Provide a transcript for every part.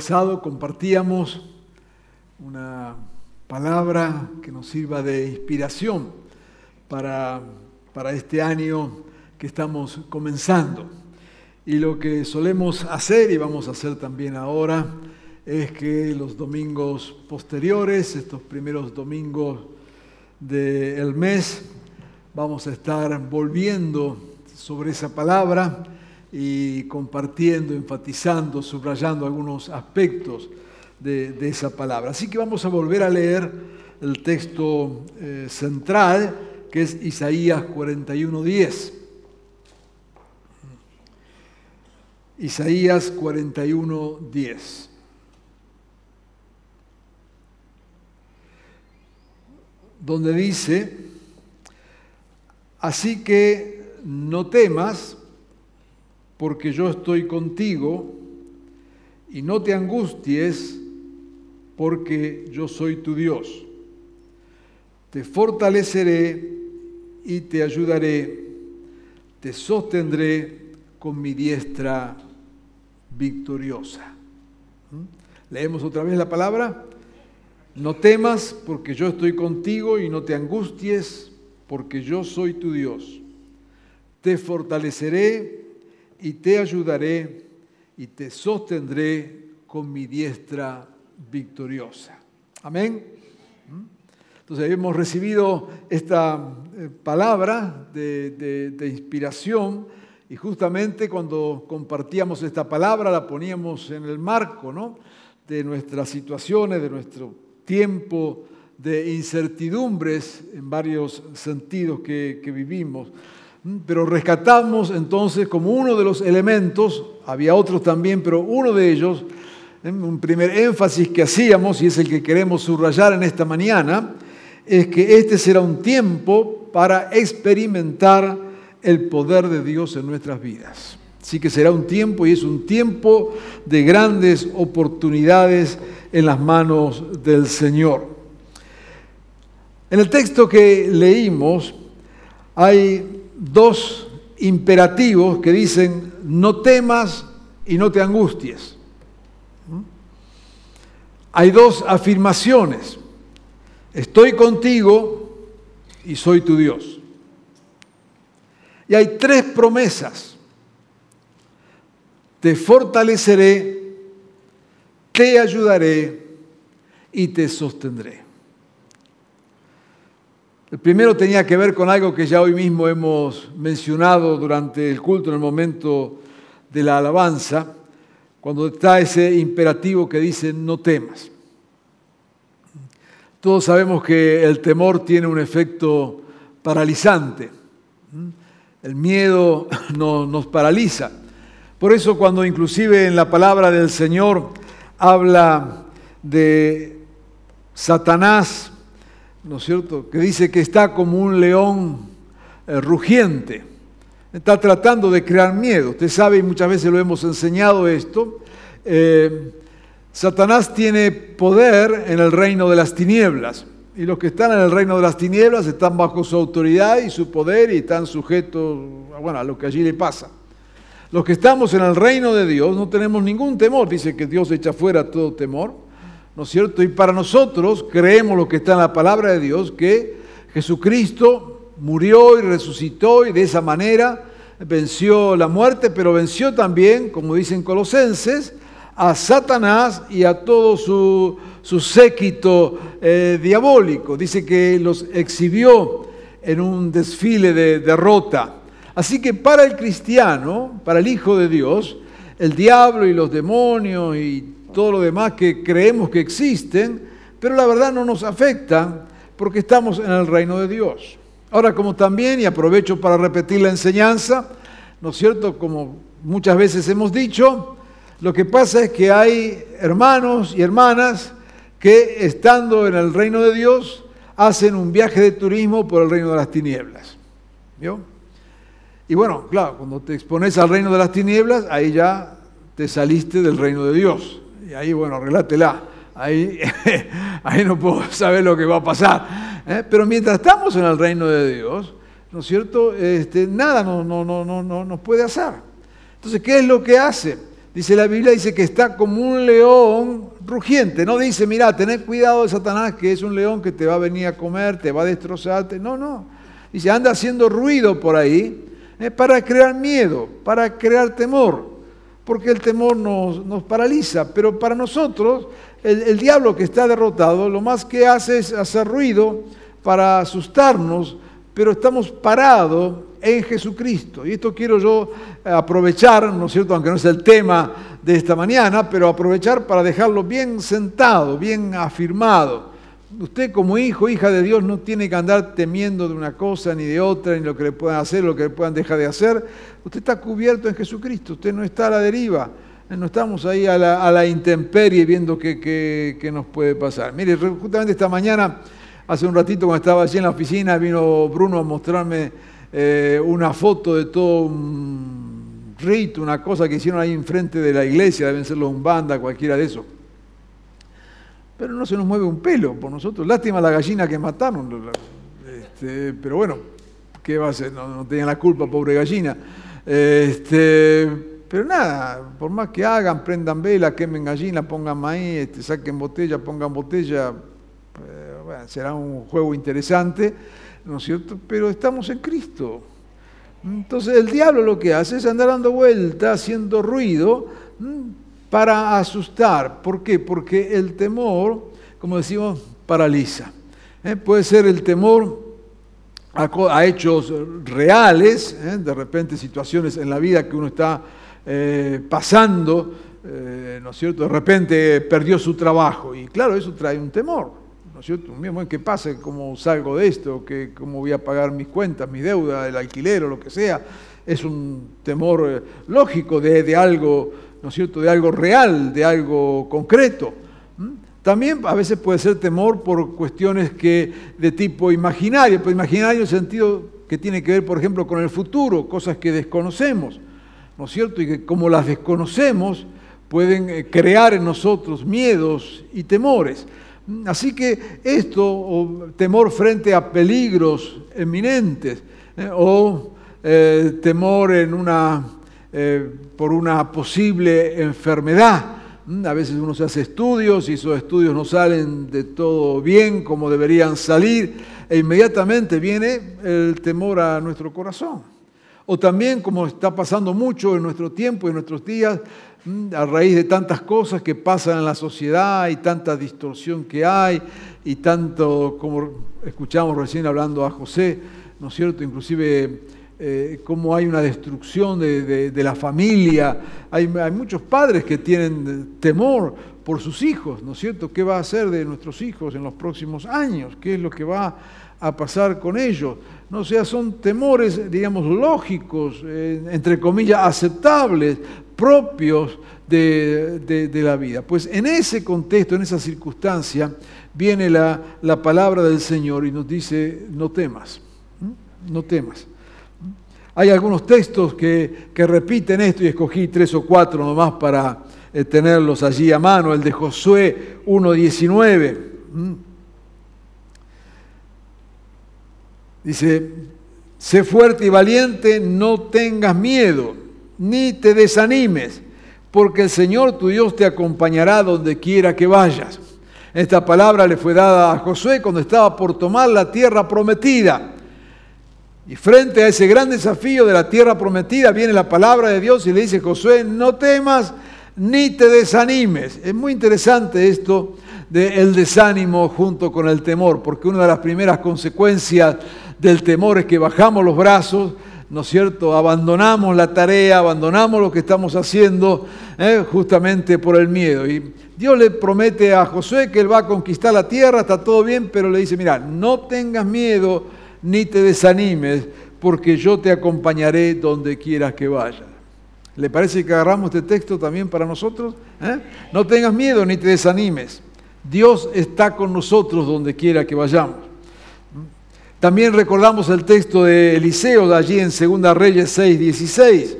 Pasado compartíamos una palabra que nos sirva de inspiración para, para este año que estamos comenzando. Y lo que solemos hacer, y vamos a hacer también ahora, es que los domingos posteriores, estos primeros domingos del mes, vamos a estar volviendo sobre esa palabra y compartiendo, enfatizando, subrayando algunos aspectos de, esa palabra. Así que vamos a volver a leer el texto eh, central, que es Isaías 41.10. Isaías 41.10. Donde dice, así que no temas, porque yo estoy contigo, y no te angusties, porque yo soy tu Dios. Te fortaleceré y te ayudaré, te sostendré con mi diestra victoriosa. ¿Mm? Leemos otra vez la palabra. No temas porque yo estoy contigo y no te angusties porque yo soy tu Dios. Te fortaleceré y te ayudaré y te sostendré con mi diestra victoriosa. Amén. Entonces hemos recibido esta eh, palabra de, inspiración y justamente cuando compartíamos esta palabra la poníamos en el marco ¿no? de nuestras situaciones, de nuestro tiempo de incertidumbres en varios sentidos que vivimos. Pero rescatamos entonces como uno de los elementos, había otros también, pero uno de ellos, un primer énfasis que hacíamos, y es el que queremos subrayar en esta mañana, es que este será un tiempo para experimentar el poder de Dios en nuestras vidas. Así que será un tiempo y es un tiempo de grandes oportunidades en las manos del Señor. En el texto que leímos hay dos imperativos que dicen, no temas y no te angusties. Hay dos afirmaciones, estoy contigo y soy tu Dios. Y hay tres promesas, te fortaleceré, te ayudaré y te sostendré. El primero tenía que ver con algo que ya hoy mismo hemos mencionado durante el culto en el momento de la alabanza, cuando está ese imperativo que dice no temas. Todos sabemos que el temor tiene un efecto paralizante. El miedo no, nos paraliza. Por eso cuando inclusive en la palabra del Señor habla de Satanás, ¿no es cierto?, que dice que está como un león eh, rugiente. Está tratando de crear miedo. Usted sabe, y muchas veces lo hemos enseñado esto, eh, Satanás tiene poder en el reino de las tinieblas. Y los que están en el reino de las tinieblas están bajo su autoridad y su poder y están sujetos bueno, a lo que allí le pasa. Los que estamos en el reino de Dios no tenemos ningún temor. Dice que Dios echa fuera todo temor. ¿No es cierto? Y para nosotros creemos lo que está en la palabra de Dios, que Jesucristo murió y resucitó y de esa manera venció la muerte, pero venció también, como dicen Colosenses, a Satanás y a todo su, su séquito eh, diabólico. Dice que los exhibió en un desfile de derrota. Así que para el cristiano, para el Hijo de Dios, el diablo y los demonios y todo lo demás que creemos que existen, pero la verdad no nos afecta, porque estamos en el reino de Dios. Ahora, como también, y aprovecho para repetir la enseñanza, ¿no es cierto? Como muchas veces hemos dicho, lo que pasa es que hay hermanos y hermanas que estando en el reino de Dios hacen un viaje de turismo por el reino de las tinieblas. ¿Vio? Y bueno, claro, cuando te expones al reino de las tinieblas, ahí ya te saliste del reino de Dios. Y ahí, bueno, arreglátela. Ahí, ahí no puedo saber lo que va a pasar. ¿eh? Pero mientras estamos en el reino de Dios, ¿no es cierto? Este, nada no, no, no, no, no nos puede hacer. Entonces, ¿qué es lo que hace? Dice la Biblia, dice que está como un león rugiente. No dice, mira, tened cuidado de Satanás, que es un león que te va a venir a comer, te va a destrozarte. No, no. Dice, anda haciendo ruido por ahí eh, para crear miedo, para crear temor. Porque el temor nos, nos paraliza. Pero para nosotros, el, el diablo que está derrotado, lo más que hace es hacer ruido para asustarnos, pero estamos parados en Jesucristo. Y esto quiero yo aprovechar, ¿no es cierto?, aunque no es el tema de esta mañana, pero aprovechar para dejarlo bien sentado, bien afirmado. Usted como hijo, hija de Dios, no tiene que andar temiendo de una cosa ni de otra, ni lo que le puedan hacer, lo que le puedan dejar de hacer. Usted está cubierto en Jesucristo, usted no está a la deriva, no estamos ahí a la, intemperie viendo qué, qué, qué nos puede pasar. Mire, justamente esta mañana, hace un ratito cuando estaba allí en la oficina, vino Bruno a mostrarme eh, una foto de todo un rito, una cosa que hicieron ahí enfrente de la iglesia, deben ser los banda, cualquiera de esos. Pero no se nos mueve un pelo por nosotros. Lástima la gallina que mataron. Este, pero bueno, ¿qué va a hacer? No, no la culpa, pobre gallina. Este, pero nada, por más que hagan, prendan vela, quemen gallina, pongan maíz, este, saquen botella, pongan botella, eh, será un juego interesante. ¿no es cierto? Pero estamos en Cristo. Entonces el diablo lo que hace es andar dando vueltas, haciendo ruido para asustar. ¿Por qué? Porque el temor, como decimos, paraliza. ¿eh? Puede ser el temor a, hechos reales, ¿eh? de repente situaciones en la vida que uno está eh, pasando, ¿no es cierto? De repente perdió su trabajo y claro, eso trae un temor. ¿no es cierto? ¿Qué pasa? ¿Cómo salgo de esto? ¿Qué, ¿Cómo voy a pagar mis cuentas, mi deuda, el alquiler o lo que sea? Es un temor lógico de algo, ¿no es cierto?, de algo real, de algo concreto. También a veces puede ser temor por cuestiones que, de tipo imaginario, pero imaginario en el sentido que tiene que ver, por ejemplo, con el futuro, cosas que desconocemos, ¿no es cierto? Y que como las desconocemos, pueden eh, crear en nosotros miedos y temores. Así que esto, o temor frente a peligros eminentes, eh, o eh, temor en una, eh, por una posible enfermedad. Mm, a veces uno se hace estudios y esos estudios no salen de todo bien como deberían salir, e inmediatamente viene el temor a nuestro corazón. O también, como está pasando mucho en nuestro tiempo y en nuestros días, Mm, a raíz de tantas cosas que pasan en la sociedad y tanta distorsión que hay y tanto, como escuchamos recién hablando a José, ¿no es cierto? Inclusive eh, cómo hay una destrucción de, la familia. Hay, muchos padres que tienen temor por sus hijos, ¿no es cierto? ¿Qué va a hacer de nuestros hijos en los próximos años? ¿Qué es lo que va a pasar con ellos? No sea, son temores, digamos, lógicos, entre comillas, aceptables, propios de, la vida. Pues en ese contexto, en esa circunstancia, viene la, palabra del Señor y nos dice, no temas, no temas. Hay algunos textos que, repiten esto y escogí tres o cuatro nomás para eh, tenerlos allí a mano. El de Josué 1.19. Dice, sé fuerte y valiente, no tengas miedo ni te desanimes, porque el Señor tu Dios te acompañará donde quiera que vayas. Esta palabra le fue dada a Josué cuando estaba por tomar la tierra prometida. Y frente a ese gran desafío de la tierra prometida viene la palabra de Dios y le dice, Josué, no temas ni te desanimes. Es muy interesante esto del desánimo junto con el temor, porque una de las primeras consecuencias del temor es que bajamos los brazos, ¿no es cierto? Abandonamos la tarea, abandonamos lo que estamos haciendo ¿eh? justamente por el miedo. Y Dios le promete a Josué que él va a conquistar la tierra, está todo bien, pero le dice, mira, no tengas miedo ni te desanimes, porque yo te acompañaré donde quieras que vayas. ¿Le parece que agarramos este texto también para nosotros? ¿Eh? No tengas miedo ni te desanimes. Dios está con nosotros donde quiera que vayamos. También recordamos el texto de Eliseo de allí en 2 Reyes 6, 16,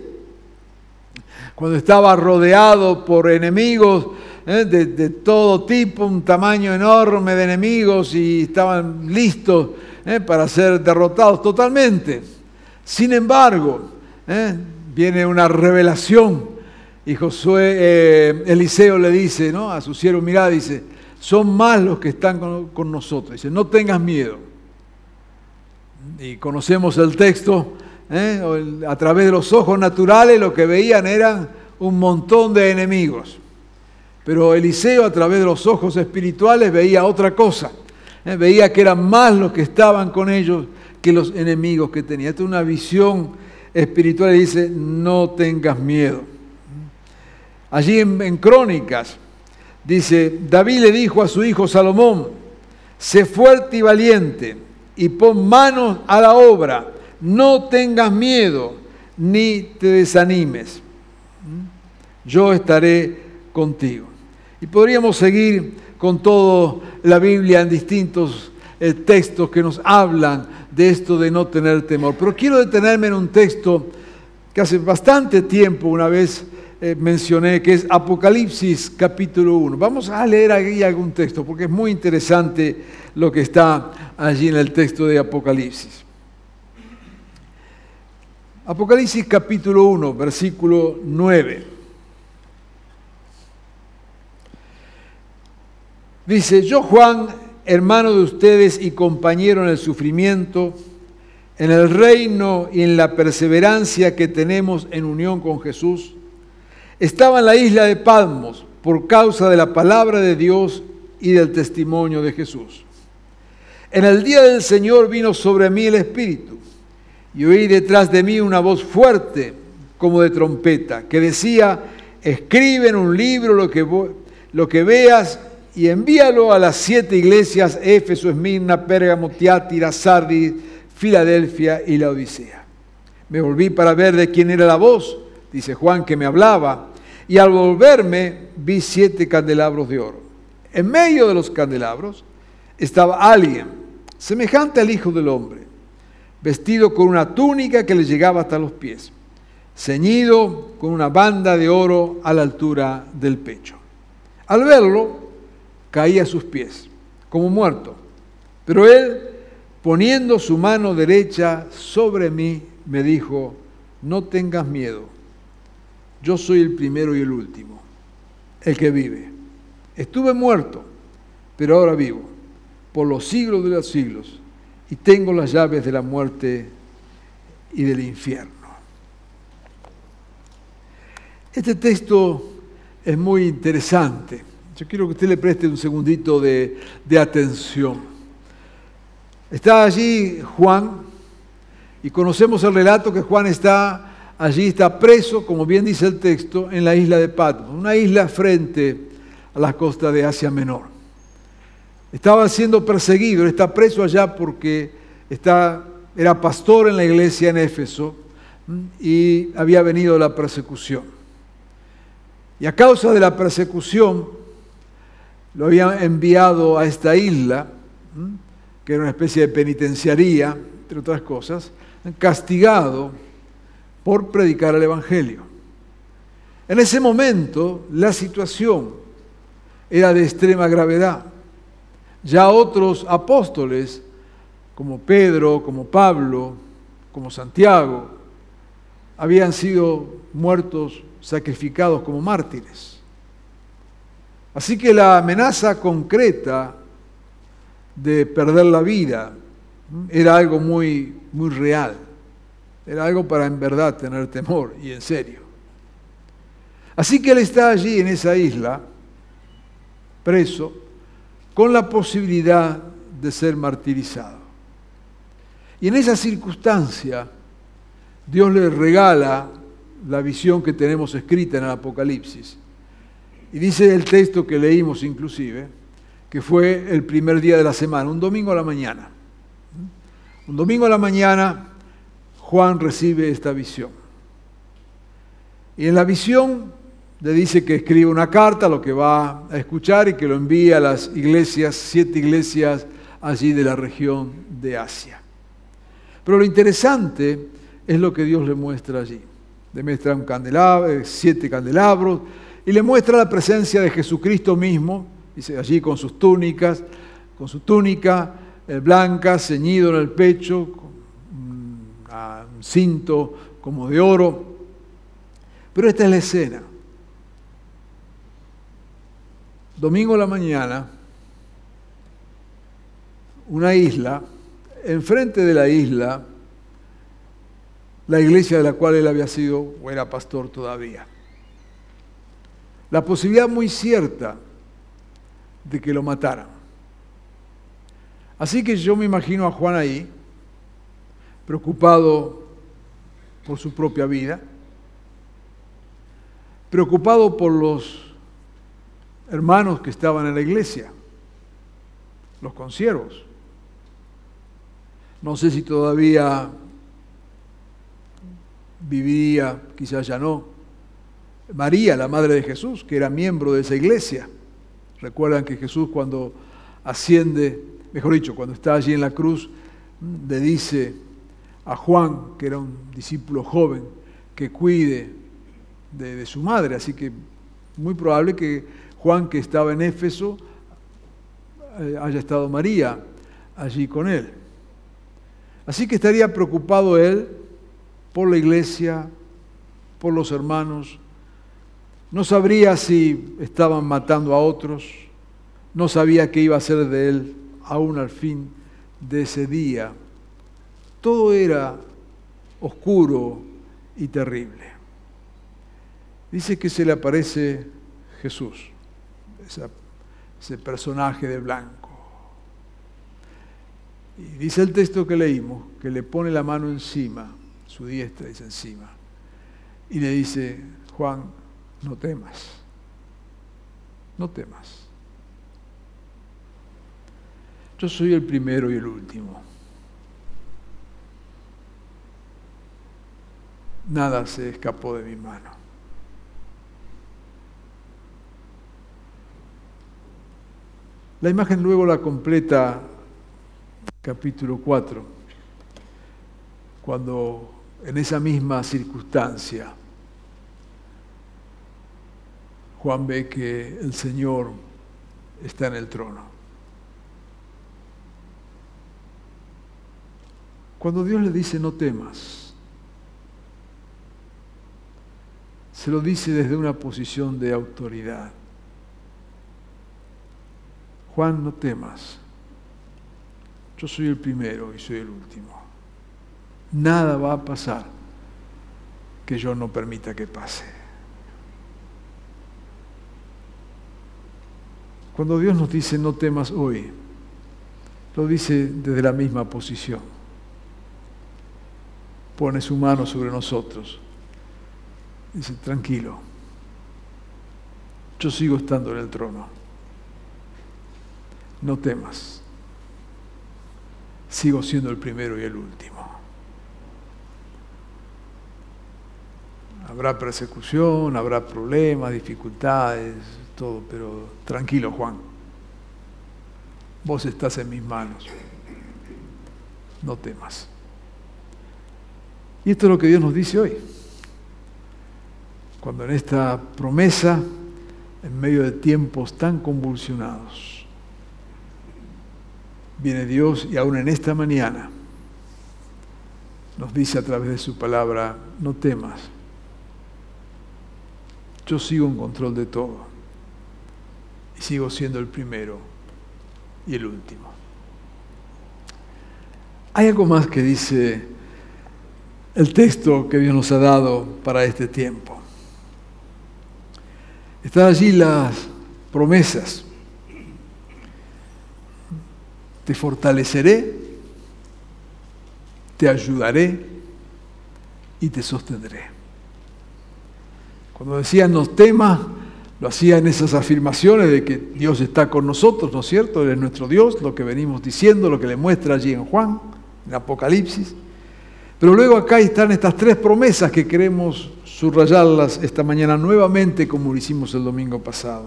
cuando estaba rodeado por enemigos ¿eh? de, todo tipo, un tamaño enorme de enemigos y estaban listos ¿eh? para ser derrotados totalmente. Sin embargo, ¿eh? viene una revelación y Josué, Eliseo le dice ¿no? a su siervo, mira, dice, son más los que están con, con nosotros. Dice, no tengas miedo y conocemos el texto, a través de los ojos naturales lo que veían eran un montón de enemigos. Pero Eliseo a través de los ojos espirituales veía otra cosa. ¿eh? Veía que eran más los que estaban con ellos que los enemigos que tenía. Esta es una visión espiritual y dice, no tengas miedo. Allí en, en Crónicas dice, David le dijo a su hijo Salomón, sé fuerte y valiente y pon manos a la obra. No tengas miedo ni te desanimes. Yo estaré contigo. Y podríamos seguir con toda la Biblia en distintos eh, textos que nos hablan de esto de no tener temor. Pero quiero detenerme en un texto que hace bastante tiempo una vez eh, mencioné, que es Apocalipsis capítulo 1. Vamos a leer aquí algún texto porque es muy interesante lo que está allí en el texto de Apocalipsis. Apocalipsis capítulo 1, versículo 9. Dice, yo Juan, hermano de ustedes y compañero en el sufrimiento, en el reino y en la perseverancia que tenemos en unión con Jesús, estaba en la isla de Palmos por causa de la palabra de Dios y del testimonio de Jesús. En el día del Señor vino sobre mí el Espíritu y oí detrás de mí una voz fuerte como de trompeta que decía, escribe en un libro lo que, lo que veas y envíalo a las siete iglesias, Éfeso, Esmirna, Pérgamo, Tiátira, Sardis, Filadelfia y la Odisea. Me volví para ver de quién era la voz, dice Juan que me hablaba, y al volverme vi siete candelabros de oro. En medio de los candelabros estaba alguien semejante al Hijo del Hombre, vestido con una túnica que le llegaba hasta los pies, ceñido con una banda de oro a la altura del pecho. Al verlo, caía a sus pies, como muerto. Pero él, poniendo su mano derecha sobre mí, me dijo, no tengas miedo, yo soy el primero y el último, el que vive. Estuve muerto, pero ahora vivo por los siglos de los siglos y tengo las llaves de la muerte y del infierno. Este texto es muy interesante. Yo quiero que usted le preste un segundito de, de atención. Está allí Juan y conocemos el relato que Juan está allí, está preso, como bien dice el texto, en la isla de Patmos, una isla frente a la costa de Asia Menor. Estaba siendo perseguido, está preso allá porque está, era pastor en la iglesia en Éfeso y había venido la persecución. Y a causa de la persecución, lo habían enviado a esta isla, que era una especie de penitenciaría, entre otras cosas, castigado por predicar el Evangelio. En ese momento la situación era de extrema gravedad. Ya otros apóstoles, como Pedro, como Pablo, como Santiago, habían sido muertos, sacrificados como mártires. Así que la amenaza concreta de perder la vida era algo muy, muy real. Era algo para en verdad tener temor y en serio. Así que él está allí en esa isla, preso, con la posibilidad de ser martirizado. Y en esa circunstancia, Dios le regala la visión que tenemos escrita en el Apocalipsis. Y dice el texto que leímos inclusive, que fue el primer día de la semana, un domingo a la mañana. Un domingo a la mañana Juan recibe esta visión. Y en la visión le dice que escribe una carta, lo que va a escuchar, y que lo envía a las iglesias, siete iglesias allí de la región de Asia. Pero lo interesante es lo que Dios le muestra allí. Le muestra un candelabro, siete candelabros, y le muestra la presencia de Jesucristo mismo, dice allí con sus túnicas, con su túnica eh, blanca, ceñido en el pecho, con un cinto como de oro. Pero esta es la escena. Domingo a la mañana, una isla, enfrente de la isla, la iglesia de la cual él había sido o era pastor todavía. La posibilidad muy cierta de que lo mataran. Así que yo me imagino a Juan ahí, preocupado por su propia vida, preocupado por los hermanos que estaban en la iglesia, los consiervos. No sé si todavía vivía, quizás ya no, María, la madre de Jesús, que era miembro de esa iglesia. Recuerdan que Jesús cuando asciende, mejor dicho, cuando está allí en la cruz, le dice a Juan, que era un discípulo joven, que cuide de, su madre. Así que muy probable que Juan, que estaba en Éfeso, eh, haya estado María allí con él. Así que estaría preocupado él por la iglesia, por los hermanos. No sabría si estaban matando a otros, no sabía qué iba a hacer de él aún al fin de ese día. Todo era oscuro y terrible. Dice que se le aparece Jesús, ese personaje de blanco. Y dice el texto que leímos, que le pone la mano encima, su diestra dice encima, y le dice, Juan, no temas, no temas. Yo soy el primero y el último. Nada se escapó de mi mano. La imagen luego la completa capítulo 4, cuando en esa misma circunstancia Juan ve que el Señor está en el trono. Cuando Dios le dice no temas, se lo dice desde una posición de autoridad. Juan, no temas. Yo soy el primero y soy el último. Nada va a pasar que yo no permita que pase. Cuando Dios nos dice no temas hoy, lo dice desde la misma posición. Pone su mano sobre nosotros. Dice, tranquilo, yo sigo estando en el trono no temas, sigo siendo el primero y el último. Habrá persecución, habrá problemas, dificultades, todo, pero tranquilo Juan, vos estás en mis manos, no temas. Y esto es lo que Dios nos dice hoy. Cuando en esta promesa, en medio de tiempos tan convulsionados, viene Dios y aún en esta mañana nos dice a través de su palabra, no temas, yo sigo en control de todo sigo siendo el primero y el último. Hay algo más que dice el texto que Dios nos ha dado para este tiempo. Están allí las promesas te fortaleceré, te ayudaré, y te sostendré. Cuando decía no temas, lo hacía en esas afirmaciones de que Dios está con nosotros, ¿no es cierto? Él es nuestro Dios, lo que venimos diciendo, lo que le muestra allí en Juan, en Apocalipsis. Pero luego acá están estas tres promesas que queremos subrayarlas esta mañana nuevamente como lo hicimos el domingo pasado.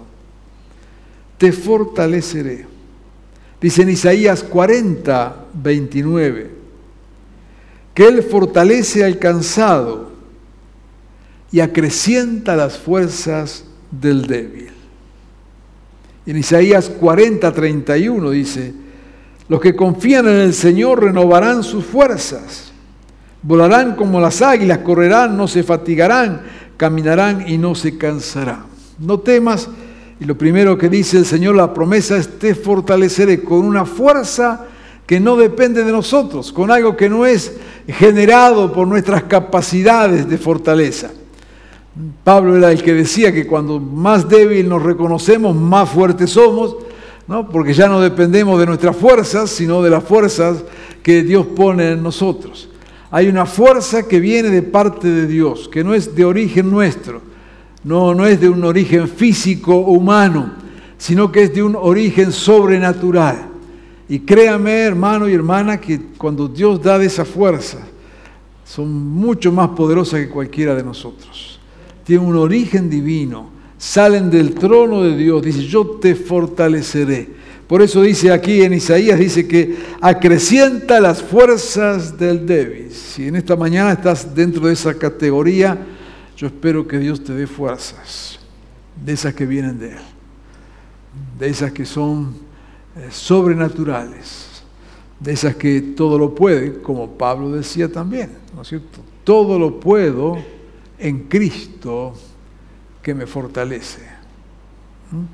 Te fortaleceré. Dice en Isaías 40, 29, que Él fortalece al cansado y acrecienta las fuerzas del débil. En Isaías 40, 31 dice, los que confían en el Señor renovarán sus fuerzas, volarán como las águilas, correrán, no se fatigarán, caminarán y no se cansarán. No temas, y lo primero que dice el Señor, la promesa es te fortaleceré con una fuerza que no depende de nosotros, con algo que no es generado por nuestras capacidades de fortaleza. Pablo era el que decía que cuando más débil nos reconocemos, más fuertes somos, ¿no? porque ya no dependemos de nuestras fuerzas, sino de las fuerzas que Dios pone en nosotros. Hay una fuerza que viene de parte de Dios, que no es de origen nuestro, no, no es de un origen físico humano, sino que es de un origen sobrenatural. Y créame, hermano y hermana, que cuando Dios da de esa fuerza, son mucho más poderosas que cualquiera de nosotros tienen un origen divino, salen del trono de Dios, dice, yo te fortaleceré. Por eso dice aquí en Isaías, dice que acrecienta las fuerzas del débil. Si en esta mañana estás dentro de esa categoría, yo espero que Dios te dé fuerzas, de esas que vienen de Él, de esas que son eh, sobrenaturales, de esas que todo lo puede, como Pablo decía también, ¿no es cierto? Todo lo puedo en Cristo que me fortalece. ¿Mm?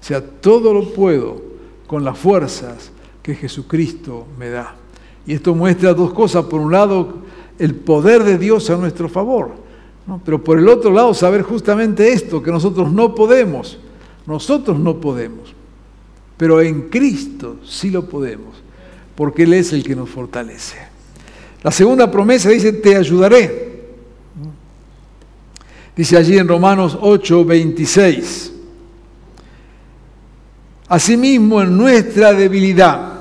O sea, todo lo puedo con las fuerzas que Jesucristo me da. Y esto muestra dos cosas. Por un lado, el poder de Dios a nuestro favor. Pero por el otro lado, saber justamente esto, que nosotros no podemos. Nosotros no podemos. Pero en Cristo sí lo podemos, porque Él es el que nos fortalece. La segunda promesa dice, te ayudaré. Dice allí en Romanos 8, 26. Asimismo, en nuestra debilidad,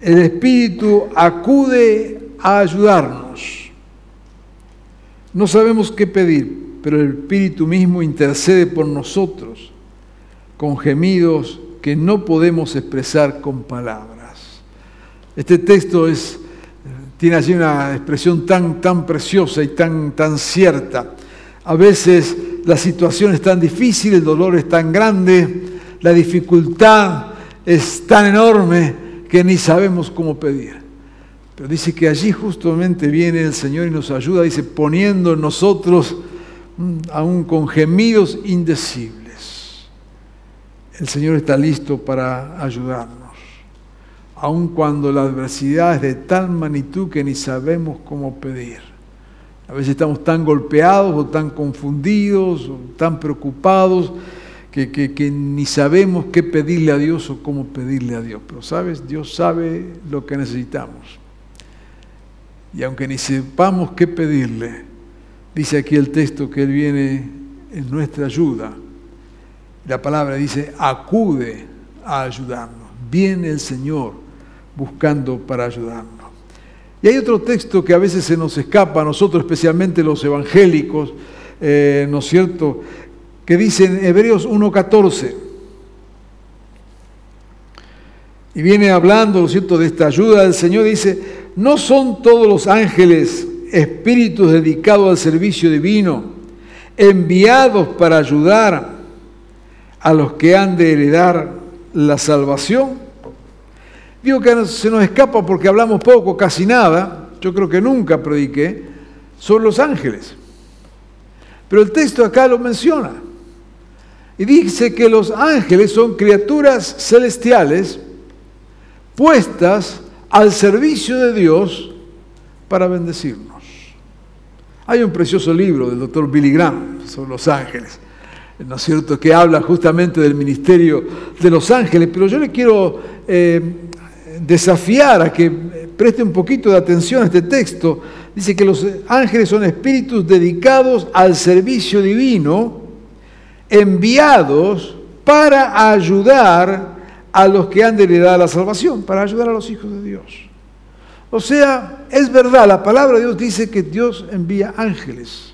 el Espíritu acude a ayudarnos. No sabemos qué pedir, pero el Espíritu mismo intercede por nosotros con gemidos que no podemos expresar con palabras. Este texto es tiene allí una expresión tan, tan preciosa y tan, tan cierta. A veces la situación es tan difícil, el dolor es tan grande, la dificultad es tan enorme que ni sabemos cómo pedir. Pero dice que allí justamente viene el Señor y nos ayuda, dice, poniendo en nosotros mm, aún con gemidos indecibles. El Señor está listo para ayudarnos aun cuando la adversidad es de tal magnitud que ni sabemos cómo pedir. A veces estamos tan golpeados o tan confundidos o tan preocupados que, que, ni sabemos qué pedirle a Dios o cómo pedirle a Dios. Pero sabes, Dios sabe lo que necesitamos. Y aunque ni sepamos qué pedirle, dice aquí el texto que Él viene en nuestra ayuda. La palabra dice, acude a ayudarnos. Viene el Señor buscando para ayudarnos. Y hay otro texto que a veces se nos escapa a nosotros, especialmente los evangélicos, eh, ¿no es cierto?, que dice en Hebreos 1.14, y viene hablando, ¿no es cierto?, de esta ayuda del Señor, dice, no son todos los ángeles espíritus dedicados al servicio divino, enviados para ayudar a los que han de heredar la salvación. Digo que se nos escapa porque hablamos poco, casi nada, yo creo que nunca prediqué, sobre los ángeles. Pero el texto acá lo menciona. Y dice que los ángeles son criaturas celestiales puestas al servicio de Dios para bendecirnos. Hay un precioso libro del doctor Billy Graham sobre los ángeles, ¿no es cierto?, que habla justamente del ministerio de los ángeles, pero yo le quiero eh, desafiar a que preste un poquito de atención a este texto. Dice que los ángeles son espíritus dedicados al servicio divino, enviados para ayudar a los que han de heredar la salvación, para ayudar a los hijos de Dios. O sea, es verdad, la palabra de Dios dice que Dios envía ángeles.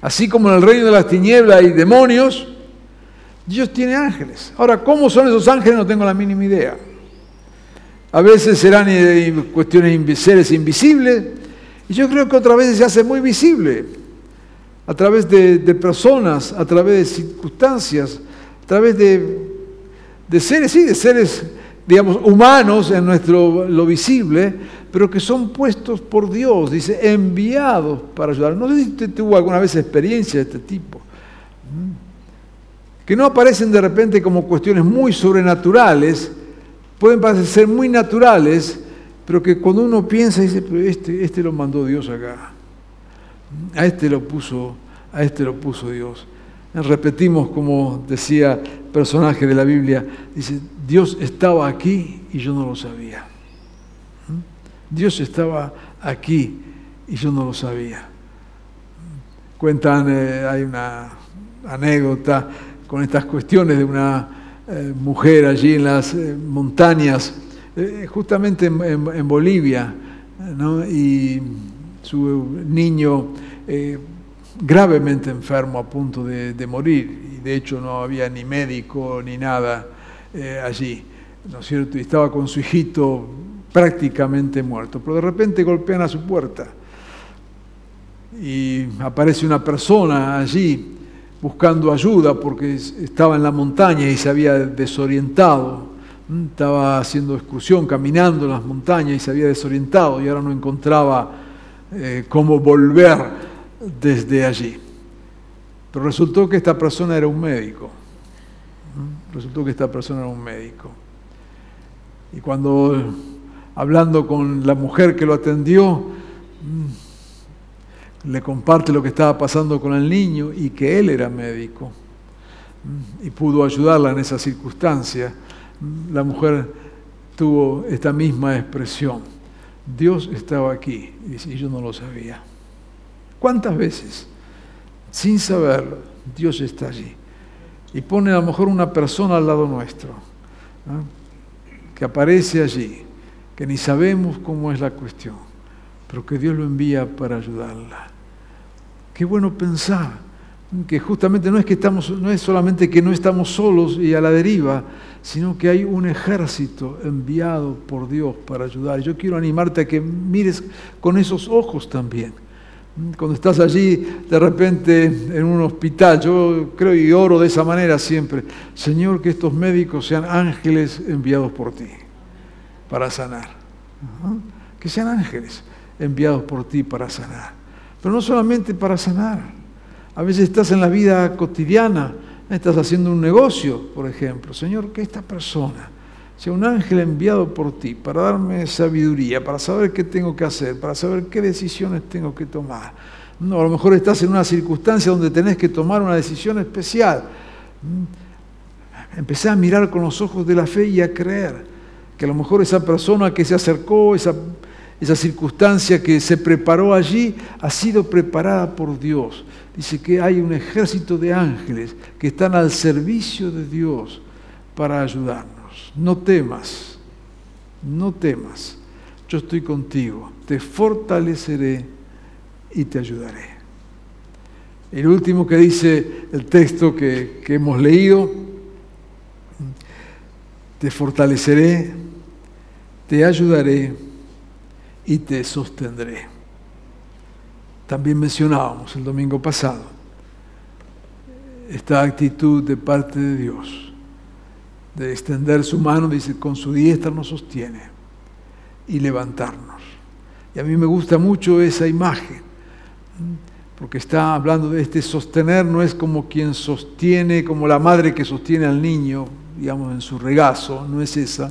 Así como en el reino de las tinieblas hay demonios, Dios tiene ángeles. Ahora, ¿cómo son esos ángeles? No tengo la mínima idea. A veces serán eh, cuestiones seres invisibles, y yo creo que otras veces se hace muy visible, a través de, personas, a través de circunstancias, a través de, de seres, sí, de seres, digamos, humanos en nuestro lo visible, pero que son puestos por Dios, dice, enviados para ayudar. No sé si usted tuvo alguna vez experiencia de este tipo que no aparecen de repente como cuestiones muy sobrenaturales, pueden parecer muy naturales, pero que cuando uno piensa, dice, pero este, este lo mandó Dios acá, a este lo puso, a este lo puso Dios. Repetimos como decía personaje de la Biblia, dice, Dios estaba aquí y yo no lo sabía. ¿Mm? Dios estaba aquí y yo no lo sabía. Cuentan, eh, hay una anécdota con estas cuestiones de una eh, mujer allí en las eh, montañas, eh, justamente en, Bolivia, y su niño gravemente enfermo a punto de, morir, y de hecho no había ni médico ni nada allí, ¿no es cierto? Y estaba con su hijito prácticamente muerto, pero de repente golpean a su puerta. Y aparece una persona allí buscando ayuda porque estaba en la montaña y se había desorientado. Estaba haciendo excursión, caminando en las montañas y se había desorientado y ahora no encontraba eh, cómo volver desde allí. Pero resultó que esta persona era un médico. Resultó que esta persona era un médico. Y cuando hablando con la mujer que lo atendió, le comparte lo que estaba pasando con el niño y que él era médico y pudo ayudarla en esa circunstancia. La mujer tuvo esta misma expresión. Dios estaba aquí y yo no lo sabía. ¿Cuántas veces, sin saberlo, Dios está allí? Y pone a lo mejor una persona al lado nuestro, que aparece allí, que ni sabemos cómo es la cuestión, pero que Dios lo envía para ayudarla. Qué bueno pensar que justamente no es que estamos, no es solamente que no estamos solos y a la deriva, sino que hay un ejército enviado por Dios para ayudar. Yo quiero animarte a que mires con esos ojos también. Cuando estás allí de repente en un hospital, yo creo y oro de esa manera siempre, Señor, que estos médicos sean ángeles enviados por ti para sanar. Que sean ángeles enviados por ti para sanar. Pero no solamente para sanar. A veces estás en la vida cotidiana, estás haciendo un negocio, por ejemplo. Señor, que esta persona sea un ángel enviado por ti para darme sabiduría, para saber qué tengo que hacer, para saber qué decisiones tengo que tomar. No, a lo mejor estás en una circunstancia donde tenés que tomar una decisión especial. Empecé a mirar con los ojos de la fe y a creer que a lo mejor esa persona que se acercó, esa esa circunstancia que se preparó allí ha sido preparada por Dios. Dice que hay un ejército de ángeles que están al servicio de Dios para ayudarnos. No temas, no temas. Yo estoy contigo, te fortaleceré y te ayudaré. El último que dice el texto que, hemos leído, te fortaleceré, te ayudaré y te sostendré. También mencionábamos el domingo pasado esta actitud de parte de Dios, de extender su mano, dice, con su diestra nos sostiene y levantarnos. Y a mí me gusta mucho esa imagen, porque está hablando de este sostener, no es como quien sostiene, como la madre que sostiene al niño, digamos, en su regazo, no es esa,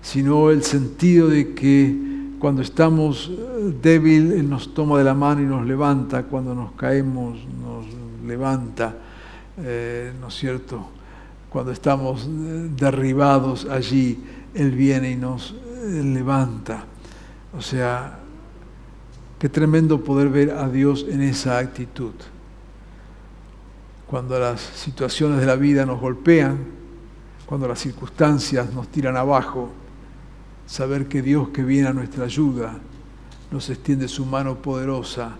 sino el sentido de que cuando estamos eh, débil, Él nos toma de la mano y nos levanta. Cuando nos caemos, nos levanta. Eh, ¿No es cierto? Cuando estamos eh, derribados allí, Él viene y nos levanta. O sea, qué tremendo poder ver a Dios en esa actitud. Cuando las situaciones de la vida nos golpean, cuando las circunstancias nos tiran abajo, saber que Dios que viene a nuestra ayuda nos extiende su mano poderosa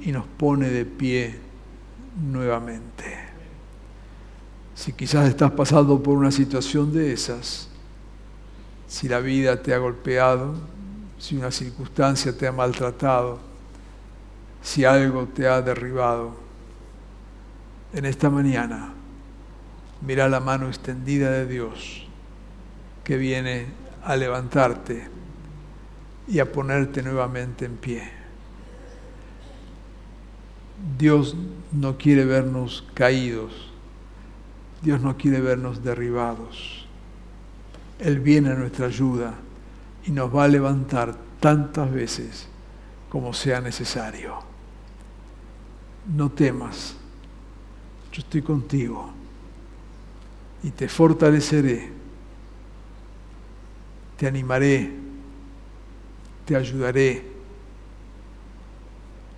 y nos pone de pie nuevamente. Si quizás estás pasando por una situación de esas, si la vida te ha golpeado, si una circunstancia te ha maltratado, si algo te ha derribado, en esta mañana mira la mano extendida de Dios que viene a levantarte y a ponerte nuevamente en pie. Dios no quiere vernos caídos, Dios no quiere vernos derribados. Él viene a nuestra ayuda y nos va a levantar tantas veces como sea necesario. No temas, yo estoy contigo y te fortaleceré, te animaré, te ayudaré,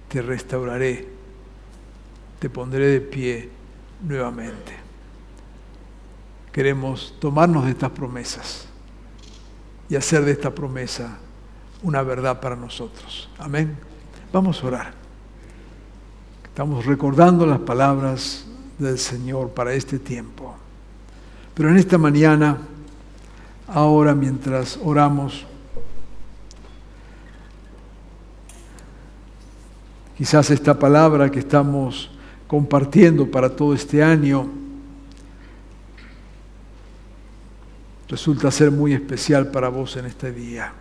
te restauraré, te pondré de pie nuevamente. Queremos tomarnos de estas promesas y hacer de esta promesa una verdad para nosotros. Amén. Vamos a orar. Estamos recordando las palabras del Señor para este tiempo. Pero en esta mañana, ahora mientras oramos, quizás esta palabra que estamos compartiendo para todo este año resulta ser muy especial para vos en este día.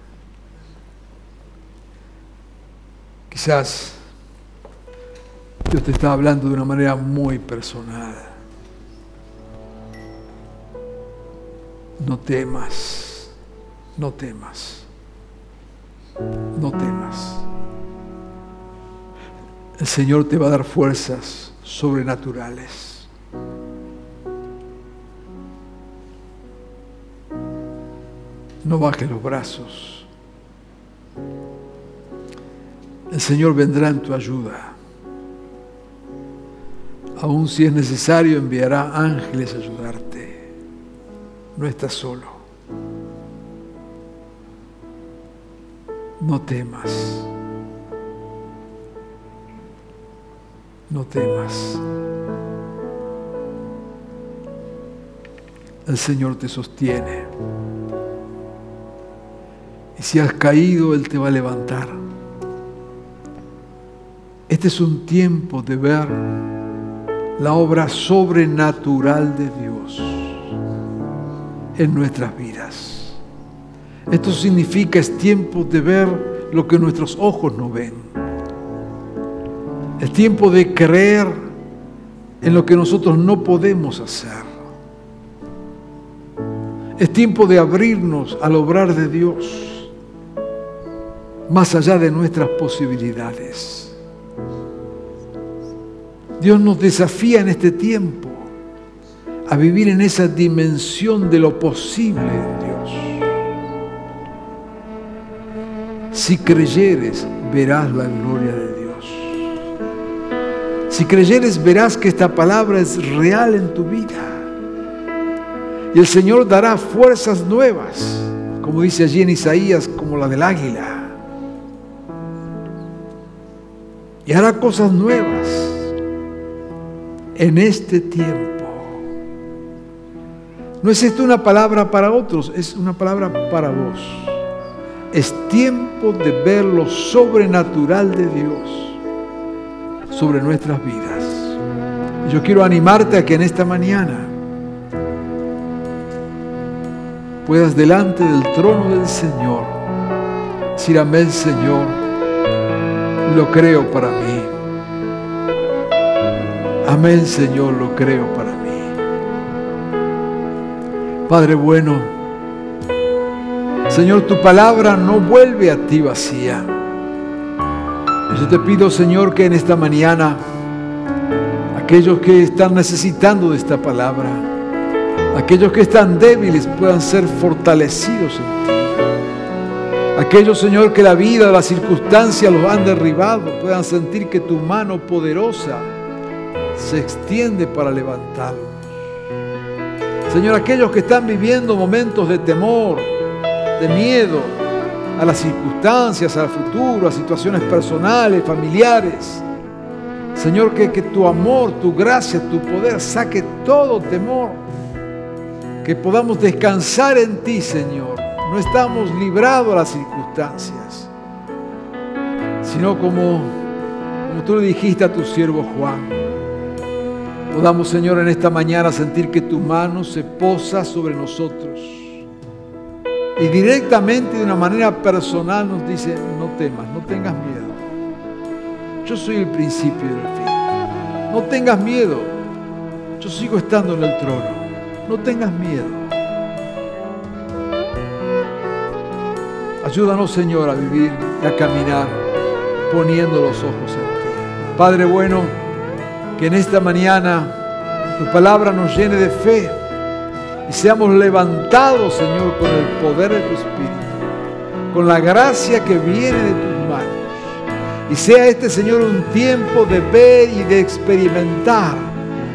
Quizás Dios te está hablando de una manera muy personal. No temas, no temas, no temas. El Señor te va a dar fuerzas sobrenaturales. No bajes los brazos. El Señor vendrá en tu ayuda. Aún si es necesario, enviará ángeles a ayudarte. No estás solo. No temas. No temas. El Señor te sostiene. Y si has caído, Él te va a levantar. Este es un tiempo de ver la obra sobrenatural de Dios en nuestras vidas. Esto significa es tiempo de ver lo que nuestros ojos no ven. Es tiempo de creer en lo que nosotros no podemos hacer. Es tiempo de abrirnos al obrar de Dios más allá de nuestras posibilidades. Dios nos desafía en este tiempo a vivir en esa dimensión de lo posible en Dios. Si creyeres, verás la gloria de Dios. Si creyeres, verás que esta palabra es real en tu vida. Y el Señor dará fuerzas nuevas, como dice allí en Isaías, como la del águila. Y hará cosas nuevas en este tiempo. No es esto una palabra para otros, es una palabra para vos. Es tiempo de ver lo sobrenatural de Dios sobre nuestras vidas. Yo quiero animarte a que en esta mañana puedas delante del trono del Señor decir amén Señor, lo creo para mí. Amén, Señor, lo creo para mí. Padre bueno, Señor, tu palabra no vuelve a ti vacía. Yo te pido, Señor, que en esta mañana aquellos que están necesitando de esta palabra, Aquellos que están débiles puedan ser fortalecidos en ti. Aquellos, Señor, que la vida las circunstancias los han derribado, puedan sentir que tu mano poderosa se extiende para levantarlos. Señor, aquellos que están viviendo momentos de temor, de miedo a las circunstancias, al futuro, a situaciones personales, familiares. Señor, que, tu amor, tu gracia, tu poder saque todo temor. Que podamos descansar en ti, Señor. No estamos librados a las circunstancias, sino como, como tú le dijiste a tu siervo Juan. Podamos, Señor, en esta mañana sentir que tu mano se posa sobre nosotros. Y directamente, de una manera personal, nos dice, no temas, no tengas miedo. Yo soy el principio y el fin. No tengas miedo. Yo sigo estando en el trono. No tengas miedo. Ayúdanos, Señor, a vivir y a caminar poniendo los ojos en ti. Padre bueno, que en esta mañana tu palabra nos llene de fe y seamos levantados, Señor, con el poder de tu Espíritu, con la gracia que viene de tus manos. Y sea este, Señor, un tiempo de ver y de experimentar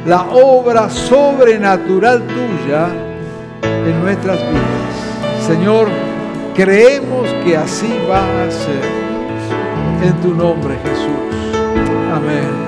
la obra sobrenatural tuya en nuestras vidas. Señor, creemos que así va a ser. En tu nombre, Jesús. Amén.